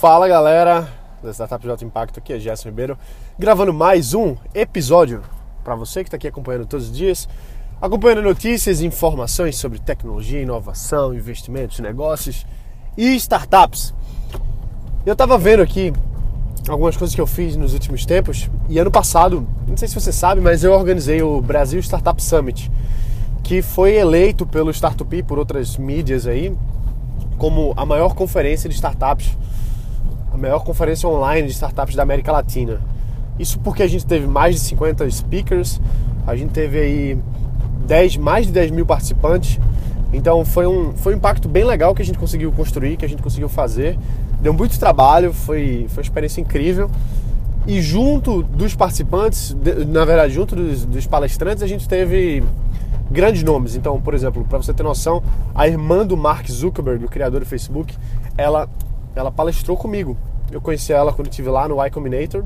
Fala galera da Startup de Alto Impacto, aqui é Gerson Ribeiro, gravando mais um episódio para você que está aqui acompanhando todos os dias, acompanhando notícias e informações sobre tecnologia, inovação, investimentos, negócios e startups. Eu estava vendo aqui algumas coisas que eu fiz nos últimos tempos e ano passado, não sei se você sabe, mas eu organizei o Brasil Startup Summit, que foi eleito pelo Startup por outras mídias aí como a maior conferência de startups, a maior conferência online de startups da América Latina. Isso porque a gente teve mais de 50 speakers, a gente teve aí 10, mais de 10 mil participantes. Então foi um, foi um impacto bem legal que a gente conseguiu construir, que a gente conseguiu fazer. Deu muito trabalho, foi, foi uma experiência incrível. E junto dos participantes, na verdade, junto dos, dos palestrantes, a gente teve grandes nomes. Então, por exemplo, para você ter noção, a irmã do Mark Zuckerberg, o criador do Facebook, ela, ela palestrou comigo. Eu conheci ela quando estive lá no Y Combinator.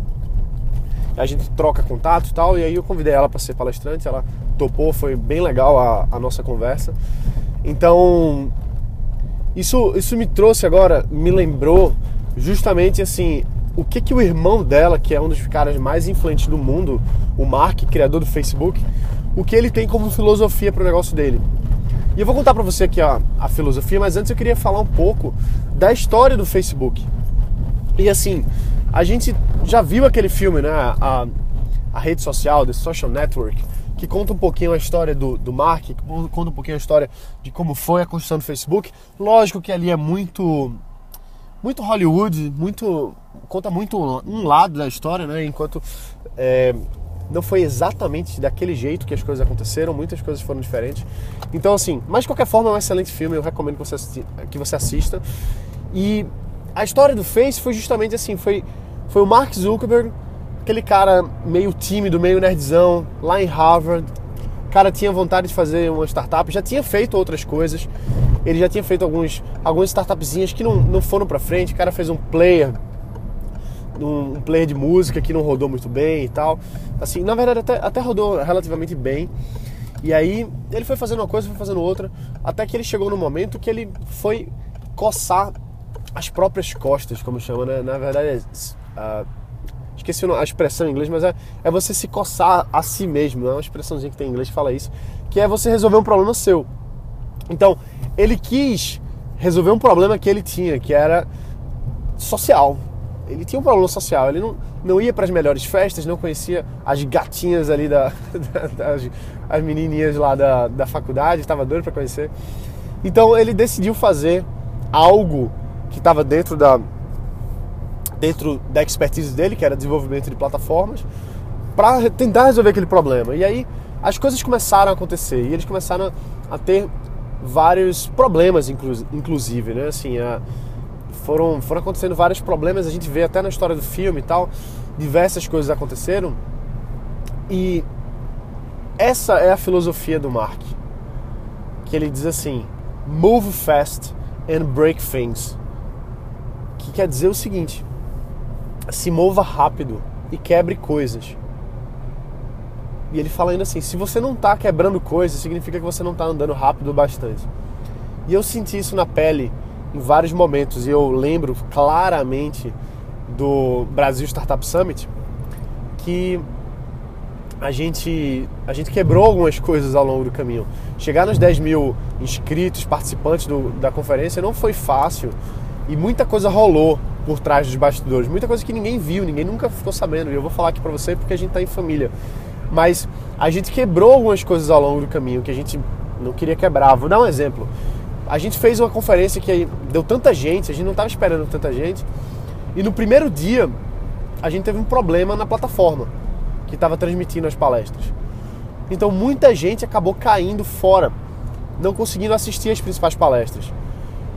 A gente troca contato e tal, e aí eu convidei ela para ser palestrante. Ela topou, foi bem legal a, a nossa conversa. Então, isso, isso me trouxe agora, me lembrou justamente assim o que que o irmão dela, que é um dos caras mais influentes do mundo, o Mark, criador do Facebook, o que ele tem como filosofia para o negócio dele. E eu vou contar para você aqui a, a filosofia, mas antes eu queria falar um pouco da história do Facebook. E assim, a gente já viu aquele filme, né? A, a rede social, The Social Network, que conta um pouquinho a história do, do Mark, que conta um pouquinho a história de como foi a construção do Facebook. Lógico que ali é muito muito Hollywood, muito conta muito um lado da história, né? Enquanto é, não foi exatamente daquele jeito que as coisas aconteceram, muitas coisas foram diferentes. Então, assim, mas de qualquer forma é um excelente filme, eu recomendo que você, assisti, que você assista. E a história do Face foi justamente assim: foi, foi o Mark Zuckerberg, aquele cara meio tímido, meio nerdzão, lá em Harvard. O cara tinha vontade de fazer uma startup, já tinha feito outras coisas. Ele já tinha feito alguns, algumas startupzinhas que não, não foram para frente. O cara fez um player um player de música que não rodou muito bem e tal. Assim, na verdade até, até rodou relativamente bem. E aí ele foi fazendo uma coisa, foi fazendo outra, até que ele chegou no momento que ele foi coçar as próprias costas, como chama, né? Na verdade, uh, esqueci a expressão em inglês, mas é, é você se coçar a si mesmo, é uma expressãozinha que tem em inglês que fala isso, que é você resolver um problema seu. Então, ele quis resolver um problema que ele tinha, que era social, ele tinha um problema social, ele não, não ia para as melhores festas, não conhecia as gatinhas ali, da, da das, as menininhas lá da, da faculdade, estava doido para conhecer. Então ele decidiu fazer algo que estava dentro da, dentro da expertise dele, que era desenvolvimento de plataformas, para tentar resolver aquele problema. E aí as coisas começaram a acontecer e eles começaram a ter vários problemas, inclusive, né? Assim, a, foram, foram acontecendo vários problemas, a gente vê até na história do filme e tal, diversas coisas aconteceram. E essa é a filosofia do Mark, que ele diz assim: move fast and break things. Que quer dizer o seguinte: se mova rápido e quebre coisas. E ele fala ainda assim: se você não está quebrando coisas, significa que você não está andando rápido bastante. E eu senti isso na pele em vários momentos. E eu lembro claramente do Brasil Startup Summit que a gente, a gente quebrou algumas coisas ao longo do caminho. Chegar nos 10 mil inscritos, participantes do, da conferência não foi fácil e muita coisa rolou por trás dos bastidores, muita coisa que ninguém viu, ninguém nunca ficou sabendo. E eu vou falar aqui para você porque a gente está em família. Mas a gente quebrou algumas coisas ao longo do caminho que a gente não queria quebrar. Vou dar um exemplo a gente fez uma conferência que deu tanta gente, a gente não estava esperando tanta gente. E no primeiro dia, a gente teve um problema na plataforma que estava transmitindo as palestras. Então muita gente acabou caindo fora, não conseguindo assistir as principais palestras.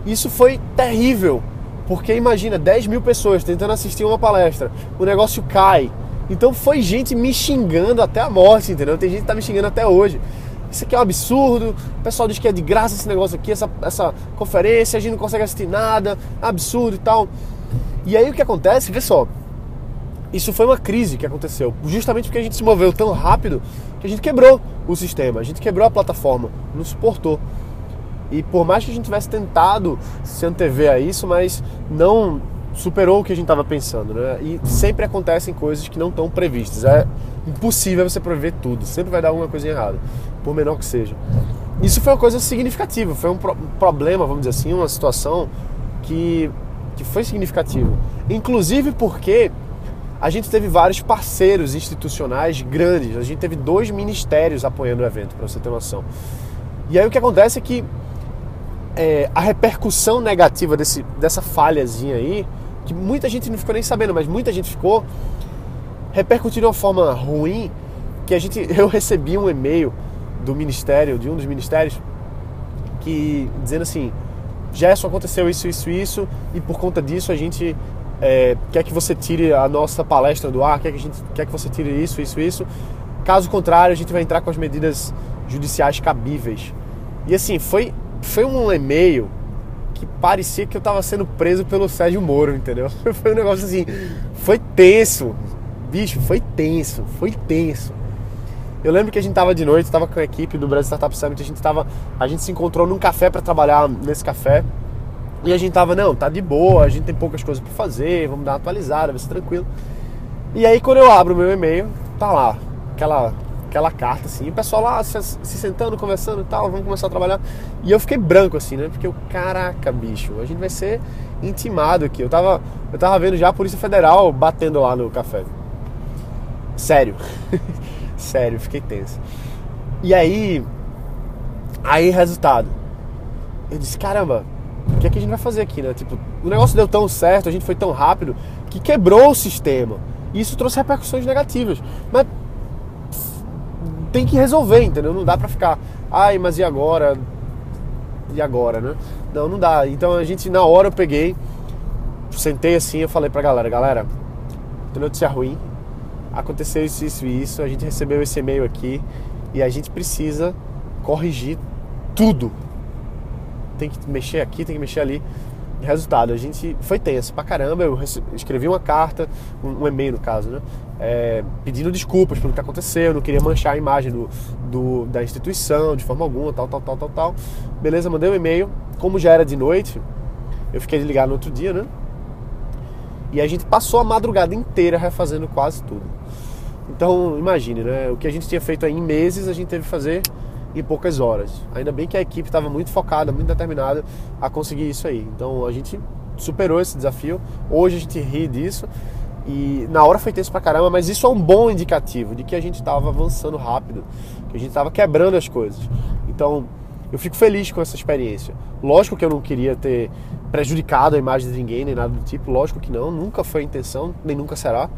Isso foi terrível, porque imagina 10 mil pessoas tentando assistir uma palestra, o negócio cai. Então foi gente me xingando até a morte, entendeu? Tem gente que tá me xingando até hoje isso aqui é um absurdo, o pessoal diz que é de graça esse negócio aqui, essa, essa conferência, a gente não consegue assistir nada, absurdo e tal. E aí o que acontece, vê só, isso foi uma crise que aconteceu, justamente porque a gente se moveu tão rápido que a gente quebrou o sistema, a gente quebrou a plataforma, não suportou. E por mais que a gente tivesse tentado se antever a isso, mas não superou o que a gente estava pensando, né? E sempre acontecem coisas que não estão previstas. É impossível você prever tudo. Sempre vai dar alguma coisa errada, por menor que seja. Isso foi uma coisa significativa, foi um, pro problema, vamos dizer assim, uma situação que, que foi significativa. Inclusive porque a gente teve vários parceiros institucionais grandes. A gente teve dois ministérios apoiando o evento, para você ter noção. E aí o que acontece é que é, a repercussão negativa desse, dessa falhazinha aí, que muita gente não ficou nem sabendo, mas muita gente ficou, repercutiu de uma forma ruim, que a gente, eu recebi um e-mail do ministério, de um dos ministérios, que dizendo assim, Gerson, aconteceu isso, isso, isso, e por conta disso a gente é, quer que você tire a nossa palestra do ar, quer que, a gente, quer que você tire isso, isso, isso. Caso contrário, a gente vai entrar com as medidas judiciais cabíveis. E assim, foi, foi um e-mail que parecia que eu estava sendo preso pelo Sérgio Moro, entendeu? Foi um negócio assim, foi tenso. Bicho, foi tenso, foi tenso. Eu lembro que a gente tava de noite, tava com a equipe do Brasil Startup Summit, a gente tava, a gente se encontrou num café para trabalhar nesse café. E a gente tava, não, tá de boa, a gente tem poucas coisas para fazer, vamos dar uma atualizada, vai ser tranquilo. E aí quando eu abro o meu e-mail, tá lá, aquela aquela carta assim, o pessoal lá se, se, sentando, conversando e tal, vamos começar a trabalhar. E eu fiquei branco assim, né? Porque eu, caraca, bicho, a gente vai ser intimado aqui. Eu tava, eu tava vendo já a Polícia Federal batendo lá no café. Sério. Sério, fiquei tenso. E aí, aí resultado. Eu disse, caramba, o que, é que a gente vai fazer aqui, né? Tipo, o negócio deu tão certo, a gente foi tão rápido, que quebrou o sistema. E isso trouxe repercussões negativas. Mas tem que resolver, entendeu? Não dá pra ficar, ai, mas e agora? E agora, né? Não, não dá. Então a gente, na hora eu peguei, sentei assim, eu falei pra galera, galera, tem notícia ruim, aconteceu isso, isso e isso, a gente recebeu esse e-mail aqui e a gente precisa corrigir tudo. Tem que mexer aqui, tem que mexer ali. Resultado, a gente foi tenso pra caramba. Eu escrevi uma carta, um, um e-mail no caso, né? É, pedindo desculpas pelo que aconteceu, não queria manchar a imagem do, do, da instituição de forma alguma, tal, tal, tal, tal, tal. Beleza, mandei um e-mail. Como já era de noite, eu fiquei ligado no outro dia, né? E a gente passou a madrugada inteira refazendo quase tudo. Então, imagine, né? O que a gente tinha feito em meses, a gente teve que fazer em poucas horas. Ainda bem que a equipe estava muito focada, muito determinada a conseguir isso aí. Então, a gente superou esse desafio. Hoje a gente ri disso. E na hora foi tenso pra caramba, mas isso é um bom indicativo de que a gente estava avançando rápido, que a gente estava quebrando as coisas. Então, eu fico feliz com essa experiência. Lógico que eu não queria ter prejudicado a imagem de ninguém, nem nada do tipo, lógico que não, nunca foi a intenção, nem nunca será.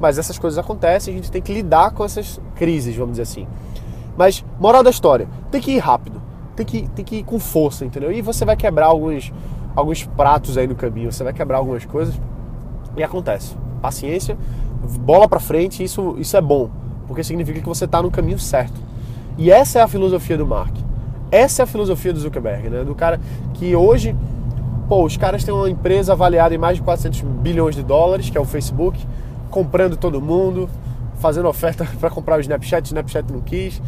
Mas essas coisas acontecem, a gente tem que lidar com essas crises, vamos dizer assim. Mas, moral da história, tem que ir rápido, tem que, tem que ir com força, entendeu? E você vai quebrar alguns, alguns pratos aí no caminho, você vai quebrar algumas coisas e acontece. Paciência, bola pra frente, isso, isso é bom, porque significa que você está no caminho certo. E essa é a filosofia do Mark. Essa é a filosofia do Zuckerberg, né? Do cara que hoje, pô, os caras têm uma empresa avaliada em mais de 400 bilhões de dólares, que é o Facebook, comprando todo mundo, fazendo oferta para comprar o Snapchat, o Snapchat não quis.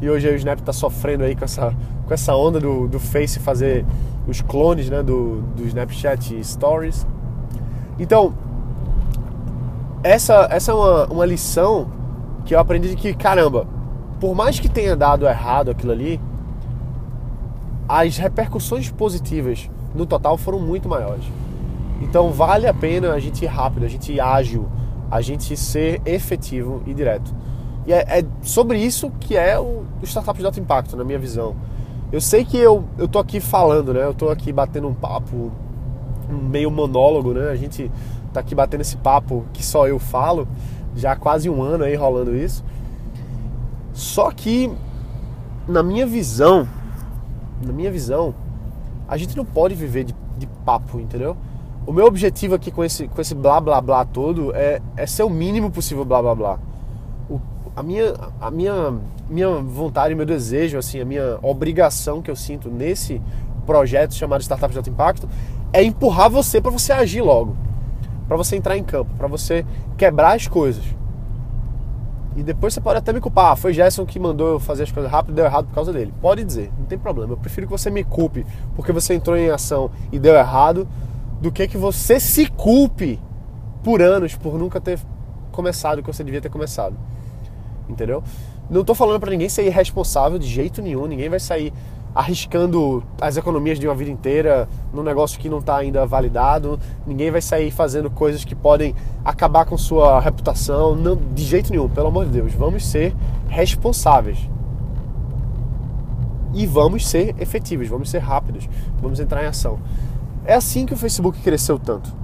E hoje o Snap está sofrendo aí com essa, com essa onda do, do Face fazer os clones né, do, do Snapchat Stories. Então, essa, essa é uma, uma lição que eu aprendi de que, caramba, por mais que tenha dado errado aquilo ali, as repercussões positivas no total foram muito maiores. Então vale a pena a gente ir rápido, a gente ir ágil, a gente ser efetivo e direto. E é, é sobre isso que é o, o Startup de Alto Impacto, na minha visão. Eu sei que eu, eu tô aqui falando, né? Eu tô aqui batendo um papo, um meio monólogo, né? A gente tá aqui batendo esse papo que só eu falo, já há quase um ano aí rolando isso. Só que, na minha visão, na minha visão, a gente não pode viver de, de papo, entendeu? O meu objetivo aqui com esse, com esse blá blá blá todo é, é ser o mínimo possível blá blá blá. O, a minha, a minha, minha vontade, meu desejo, assim, a minha obrigação que eu sinto nesse projeto chamado Startup de Alto Impacto é empurrar você para você agir logo, para você entrar em campo, para você quebrar as coisas. E depois você pode até me culpar, ah, foi Gerson que mandou eu fazer as coisas rápido e deu errado por causa dele. Pode dizer, não tem problema. Eu prefiro que você me culpe porque você entrou em ação e deu errado do que que você se culpe por anos por nunca ter começado o que você devia ter começado. Entendeu? Não estou falando para ninguém ser irresponsável de jeito nenhum, ninguém vai sair arriscando as economias de uma vida inteira num negócio que não está ainda validado, ninguém vai sair fazendo coisas que podem acabar com sua reputação, não, de jeito nenhum, pelo amor de Deus. Vamos ser responsáveis. E vamos ser efetivos, vamos ser rápidos, vamos entrar em ação. É assim que o Facebook cresceu tanto.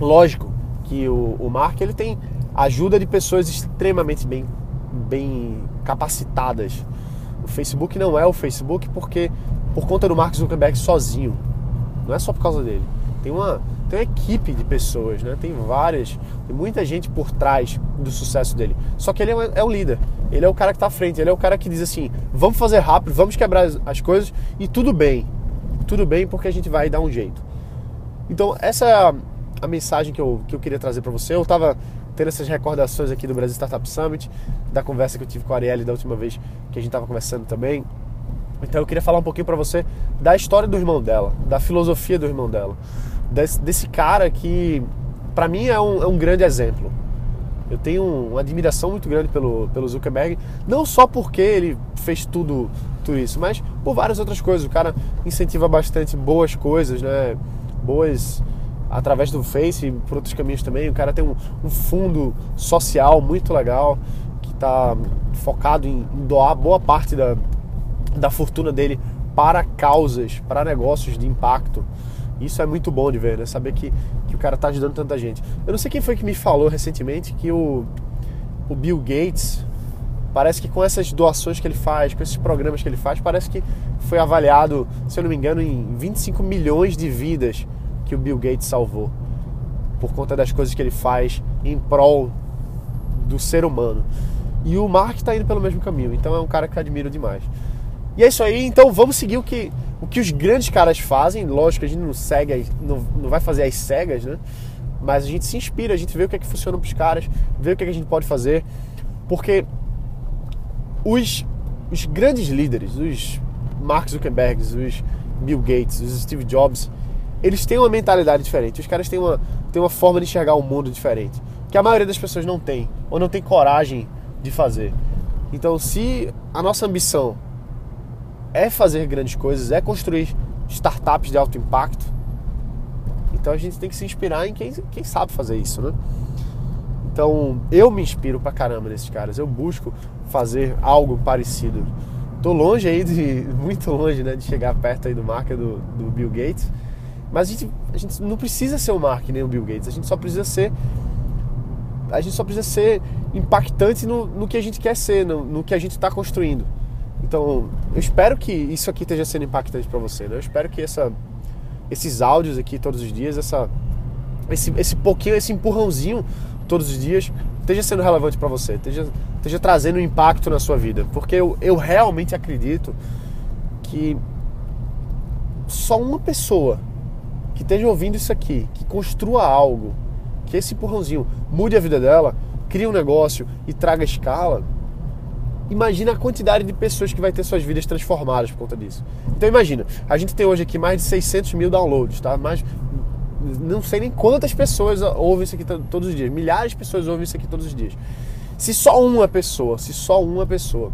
Lógico que o, o Mark ele tem ajuda de pessoas extremamente bem, bem capacitadas o Facebook não é o Facebook porque por conta do Mark Zuckerberg sozinho. Não é só por causa dele. Tem uma, tem uma equipe de pessoas, né? Tem várias, tem muita gente por trás do sucesso dele. Só que ele é, é o líder. Ele é o cara que está à frente. Ele é o cara que diz assim: vamos fazer rápido, vamos quebrar as, as coisas e tudo bem. Tudo bem porque a gente vai dar um jeito. Então, essa é a, a mensagem que eu, que eu queria trazer para você. Eu estava tendo essas recordações aqui do Brasil Startup Summit, da conversa que eu tive com a Arielle da última vez que a gente estava conversando também. Então eu queria falar um pouquinho para você da história do irmão dela, da filosofia do irmão dela, desse, desse cara que para mim é um, é um, grande exemplo. Eu tenho uma admiração muito grande pelo, pelo Zuckerberg, não só porque ele fez tudo, tudo isso, mas por várias outras coisas. O cara incentiva bastante boas coisas, né? Boas através do Face e por outros caminhos também. O cara tem um, um fundo social muito legal que está focado em, doar boa parte da, da fortuna dele para causas, para negócios de impacto. Isso é muito bom de ver, né? Saber que, que o cara está ajudando tanta gente. Eu não sei quem foi que me falou recentemente que o, o Bill Gates, parece que com essas doações que ele faz, com esses programas que ele faz, parece que foi avaliado, se eu não me engano, em 25 milhões de vidas que o Bill Gates salvou por conta das coisas que ele faz em prol do ser humano. E o Mark está indo pelo mesmo caminho, então é um cara que admiro demais. E é isso aí, então vamos seguir o que, o que os grandes caras fazem. Lógico a gente não segue, não, não vai fazer as cegas, né? Mas a gente se inspira, a gente vê o que é que funciona para os caras, vê o que, é que a gente pode fazer. Porque os, os grandes líderes, os Mark Zuckerberg, os Bill Gates, os Steve Jobs, eles têm uma mentalidade diferente. Os caras têm uma, têm uma forma de enxergar o mundo diferente. Que a maioria das pessoas não tem, ou não tem coragem de fazer. Então, se a nossa ambição é fazer grandes coisas, é construir startups de alto impacto, então a gente tem que se inspirar em quem, quem sabe fazer isso, né? Então, eu me inspiro pra caramba nesses caras. Eu busco fazer algo parecido. Tô longe aí de muito longe, né, de chegar perto aí do marca do, do Bill Gates mas a gente, a gente não precisa ser o Mark nem o Bill Gates, a gente só precisa ser. A gente só precisa ser impactante no, no que a gente quer ser, no, no que a gente está construindo. Então, eu espero que isso aqui esteja sendo impactante para você, né? Eu espero que essa, esses áudios aqui todos os dias, essa, esse, esse pouquinho, esse empurrãozinho todos os dias, esteja sendo relevante para você, esteja, esteja trazendo impacto na sua vida. Porque eu, eu realmente acredito que só uma pessoa que esteja ouvindo isso aqui, que construa algo, que esse empurrãozinho mude a vida dela, crie um negócio e traga escala, imagina a quantidade de pessoas que vai ter suas vidas transformadas por conta disso. Então imagina, a gente tem hoje aqui mais de 600 mil downloads, tá? Mais, não sei nem quantas pessoas ouvem isso aqui todos os dias, milhares de pessoas ouvem isso aqui todos os dias. Se só uma pessoa, se só uma pessoa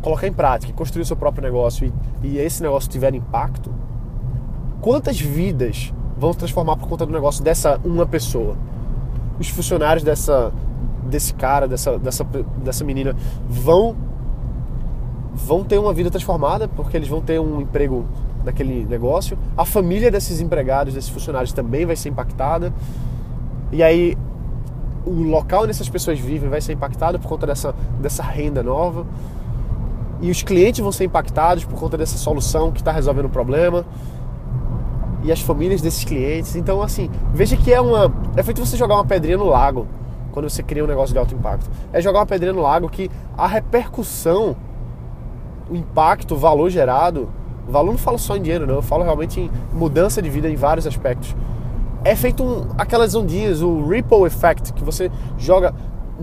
colocar em prática, construir o seu próprio negócio e, e esse negócio tiver impacto, quantas vidas vão se transformar por conta do negócio dessa uma pessoa? Os funcionários dessa desse cara, dessa, dessa, dessa menina vão vão ter uma vida transformada porque eles vão ter um emprego naquele negócio. A família desses empregados, desses funcionários também vai ser impactada. E aí o local onde essas pessoas vivem vai ser impactado por conta dessa, dessa renda nova. E os clientes vão ser impactados por conta dessa solução que está resolvendo o problema e as famílias desses clientes. Então, assim, veja que é uma. É feito você jogar uma pedrinha no lago quando você cria um negócio de alto impacto. É jogar uma pedrinha no lago que a repercussão, o impacto, o valor gerado. O valor não falo só em dinheiro, não. Eu falo realmente em mudança de vida em vários aspectos. É feito um, aquelas ondinhas, o ripple effect, que você joga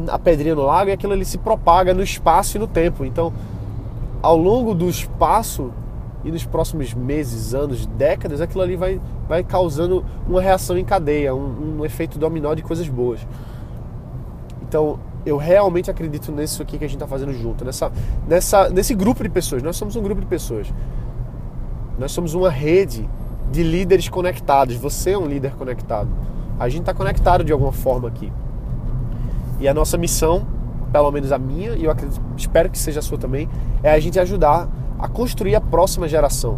a pedrinha no lago e aquilo ali se propaga no espaço e no tempo. Então, ao longo do espaço e nos próximos meses, anos, décadas, aquilo ali vai, vai causando uma reação em cadeia, um, um efeito dominó de coisas boas. Então, eu realmente acredito nisso aqui que a gente está fazendo junto, nessa, nessa, nesse grupo de pessoas. Nós somos um grupo de pessoas. Nós somos uma rede de líderes conectados. Você é um líder conectado. A gente está conectado de alguma forma aqui. E a nossa missão, pelo menos a minha, e eu acredito, espero que seja a sua também, é a gente ajudar a construir a próxima geração.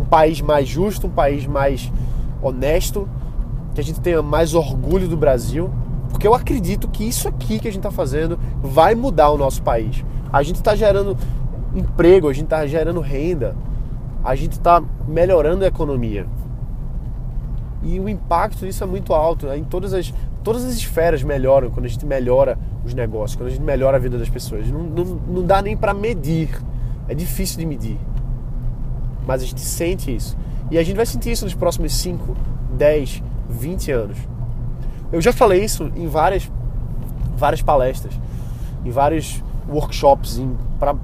Um país mais justo, um país mais honesto, que a gente tenha mais orgulho do Brasil, porque eu acredito que isso aqui que a gente está fazendo vai mudar o nosso país. A gente está gerando emprego, a gente está gerando renda, a gente está melhorando a economia. E o impacto disso é muito alto. Né? Em todas as, todas as esferas melhoram quando a gente melhora os negócios, quando a gente melhora a vida das pessoas. Não, não, não dá nem para medir é difícil de medir. Mas a gente sente isso. E a gente vai sentir isso nos próximos 5, 10, 20 anos. Eu já falei isso em várias, várias palestras, em vários workshops, para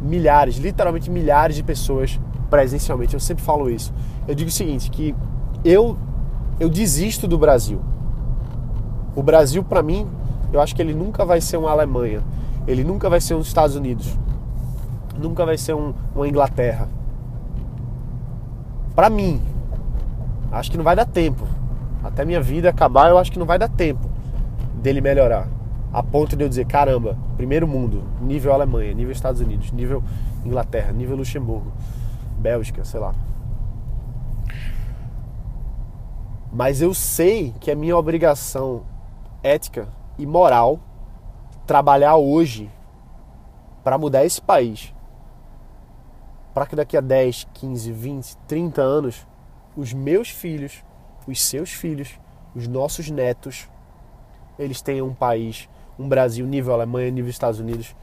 milhares, literalmente milhares de pessoas presencialmente. Eu sempre falo isso. Eu digo o seguinte, que eu, eu desisto do Brasil. O Brasil, para mim, eu acho que ele nunca vai ser uma Alemanha. Ele nunca vai ser os Estados Unidos nunca vai ser um, uma Inglaterra. Para mim, acho que não vai dar tempo. Até minha vida acabar, eu acho que não vai dar tempo dele melhorar. A ponto de eu dizer, caramba, primeiro mundo, nível Alemanha, nível Estados Unidos, nível Inglaterra, nível Luxemburgo, Bélgica, sei lá. Mas eu sei que é minha obrigação ética e moral trabalhar hoje para mudar esse país para que daqui a 10, 15, 20, 30 anos os meus filhos, os seus filhos, os nossos netos, eles tenham um país, um Brasil nível Alemanha, nível Estados Unidos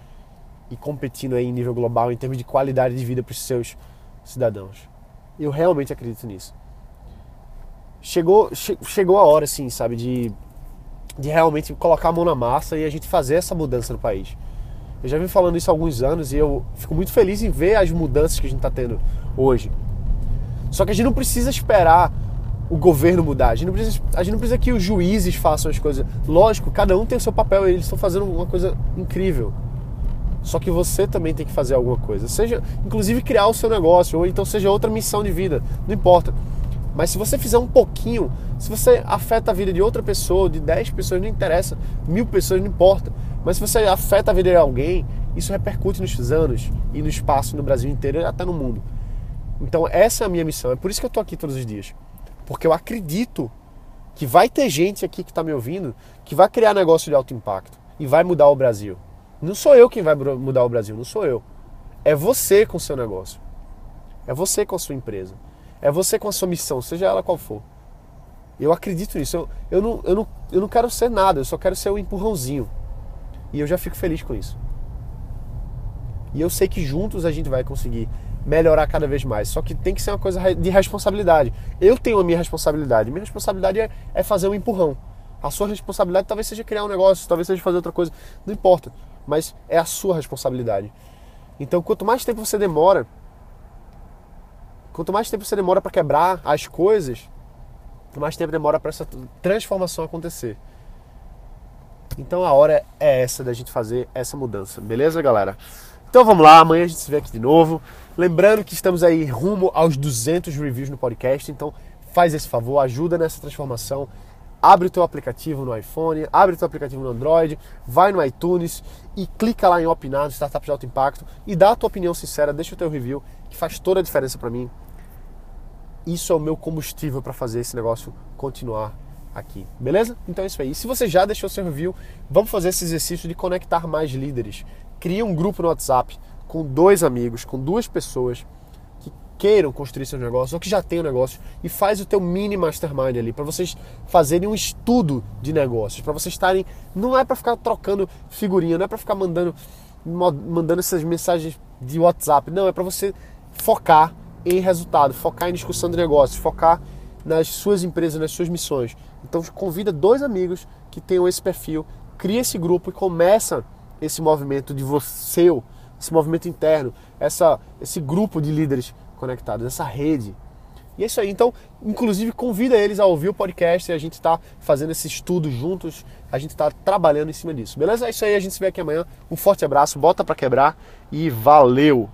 e competindo aí em nível global em termos de qualidade de vida para os seus cidadãos. Eu realmente acredito nisso. Chegou, che chegou a hora, assim, sabe, de, de realmente colocar a mão na massa e a gente fazer essa mudança no país. Eu já vim falando isso há alguns anos e eu fico muito feliz em ver as mudanças que a gente está tendo hoje. Só que a gente não precisa esperar o governo mudar. A gente, não precisa, a gente não precisa que os juízes façam as coisas. Lógico, cada um tem o seu papel eles estão fazendo uma coisa incrível. Só que você também tem que fazer alguma coisa. Seja, inclusive, criar o seu negócio, ou então seja outra missão de vida. Não importa. Mas se você fizer um pouquinho, se você afeta a vida de outra pessoa, de 10 pessoas, não interessa, mil pessoas, não importa. Mas se você afeta a vida de alguém, isso repercute nos anos e no espaço no Brasil inteiro e até no mundo. Então essa é a minha missão. É por isso que eu estou aqui todos os dias. Porque eu acredito que vai ter gente aqui que está me ouvindo que vai criar negócio de alto impacto e vai mudar o Brasil. Não sou eu quem vai mudar o Brasil, não sou eu. É você com o seu negócio. É você com a sua empresa. É você com a sua missão, seja ela qual for. Eu acredito nisso. Eu, eu, não, eu, não, eu não quero ser nada, eu só quero ser um empurrãozinho. E eu já fico feliz com isso. E eu sei que juntos a gente vai conseguir melhorar cada vez mais. Só que tem que ser uma coisa de responsabilidade. Eu tenho a minha responsabilidade. Minha responsabilidade é, é fazer um empurrão. A sua responsabilidade talvez seja criar um negócio, talvez seja fazer outra coisa. Não importa. Mas é a sua responsabilidade. Então, quanto mais tempo você demora, quanto mais tempo você demora para quebrar as coisas, mais tempo demora para essa transformação acontecer. Então a hora é essa da gente fazer essa mudança, beleza, galera? Então vamos lá, amanhã a gente se vê aqui de novo. Lembrando que estamos aí rumo aos 200 reviews no podcast, então faz esse favor, ajuda nessa transformação. Abre o teu aplicativo no iPhone, abre o teu aplicativo no Android, vai no iTunes e clica lá em opinar no Startup de Alto Impacto e dá a tua opinião sincera, deixa o teu review, que faz toda a diferença para mim. Isso é o meu combustível para fazer esse negócio continuar aqui, beleza? Então é isso aí. Se você já deixou seu review, vamos fazer esse exercício de conectar mais líderes. Cria um grupo no WhatsApp com dois amigos, com duas pessoas que queiram construir seus negócios ou que já tenham um negócio e faz o teu mini mastermind ali para vocês fazerem um estudo de negócios, para vocês estarem, não é para ficar trocando figurinha, não é para ficar mandando mandando essas mensagens de WhatsApp, não, é para você focar em resultado, focar em discussão de negócios, focar nas suas empresas, nas suas missões. Então convida dois amigos que tenham esse perfil, cria esse grupo e começa esse movimento de você, esse movimento interno, essa, esse grupo de líderes conectados, essa rede. E é isso aí. Então, inclusive, convida eles a ouvir o podcast e a gente está fazendo esse estudo juntos, a gente está trabalhando em cima disso. Beleza? É isso aí, a gente se vê aqui amanhã. Um forte abraço, bota para quebrar e valeu!